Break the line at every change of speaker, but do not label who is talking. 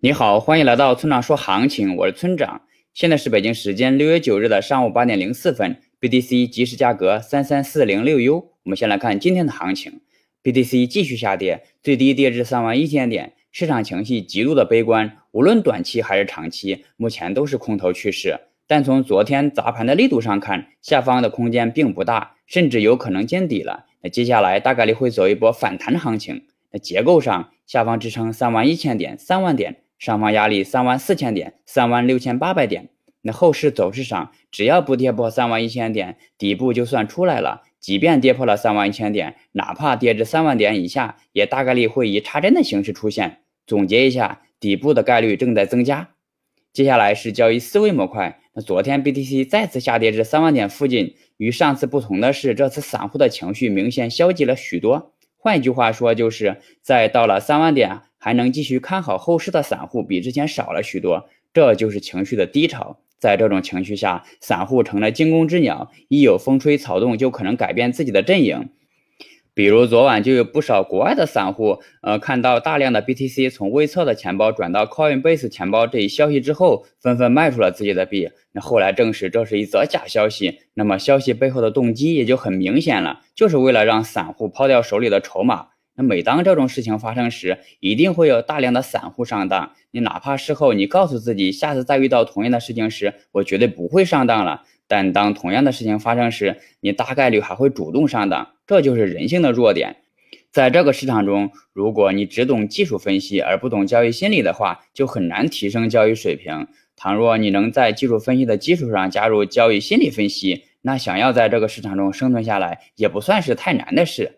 你好，欢迎来到村长说行情，我是村长。现在是北京时间六月九日的上午八点零四分，BTC 即时价格三三四零六 U。我们先来看今天的行情，BTC 继续下跌，最低跌至三万一千点，市场情绪极度的悲观，无论短期还是长期，目前都是空头趋势。但从昨天砸盘的力度上看，下方的空间并不大，甚至有可能见底了。那接下来大概率会走一波反弹行情。那结构上，下方支撑三万一千点、三万点。上方压力三万四千点，三万六千八百点。那后市走势上，只要不跌破三万一千点，底部就算出来了。即便跌破了三万一千点，哪怕跌至三万点以下，也大概率会以插针的形式出现。总结一下，底部的概率正在增加。接下来是交易思维模块。那昨天 BTC 再次下跌至三万点附近，与上次不同的是，这次散户的情绪明显消极了许多。换一句话说，就是在到了三万点。还能继续看好后市的散户比之前少了许多，这就是情绪的低潮。在这种情绪下，散户成了惊弓之鸟，一有风吹草动就可能改变自己的阵营。比如昨晚就有不少国外的散户，呃，看到大量的 BTC 从微测的钱包转到 Coinbase 钱包这一消息之后，纷纷卖出了自己的币。那后来证实这是一则假消息，那么消息背后的动机也就很明显了，就是为了让散户抛掉手里的筹码。那每当这种事情发生时，一定会有大量的散户上当。你哪怕事后你告诉自己，下次再遇到同样的事情时，我绝对不会上当了。但当同样的事情发生时，你大概率还会主动上当。这就是人性的弱点。在这个市场中，如果你只懂技术分析而不懂交易心理的话，就很难提升交易水平。倘若你能在技术分析的基础上加入交易心理分析，那想要在这个市场中生存下来，也不算是太难的事。